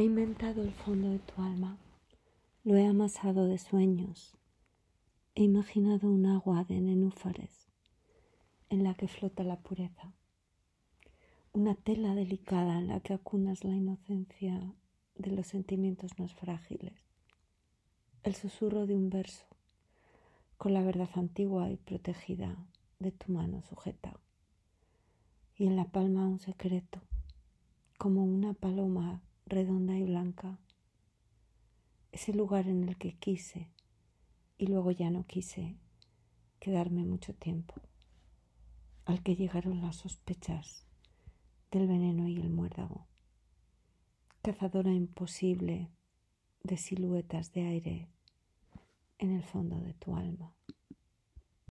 He inventado el fondo de tu alma, lo he amasado de sueños, he imaginado un agua de nenúfares en la que flota la pureza, una tela delicada en la que acunas la inocencia de los sentimientos más frágiles, el susurro de un verso con la verdad antigua y protegida de tu mano sujeta, y en la palma un secreto, como una paloma redonda y blanca, ese lugar en el que quise y luego ya no quise quedarme mucho tiempo, al que llegaron las sospechas del veneno y el muérdago, cazadora imposible de siluetas de aire en el fondo de tu alma.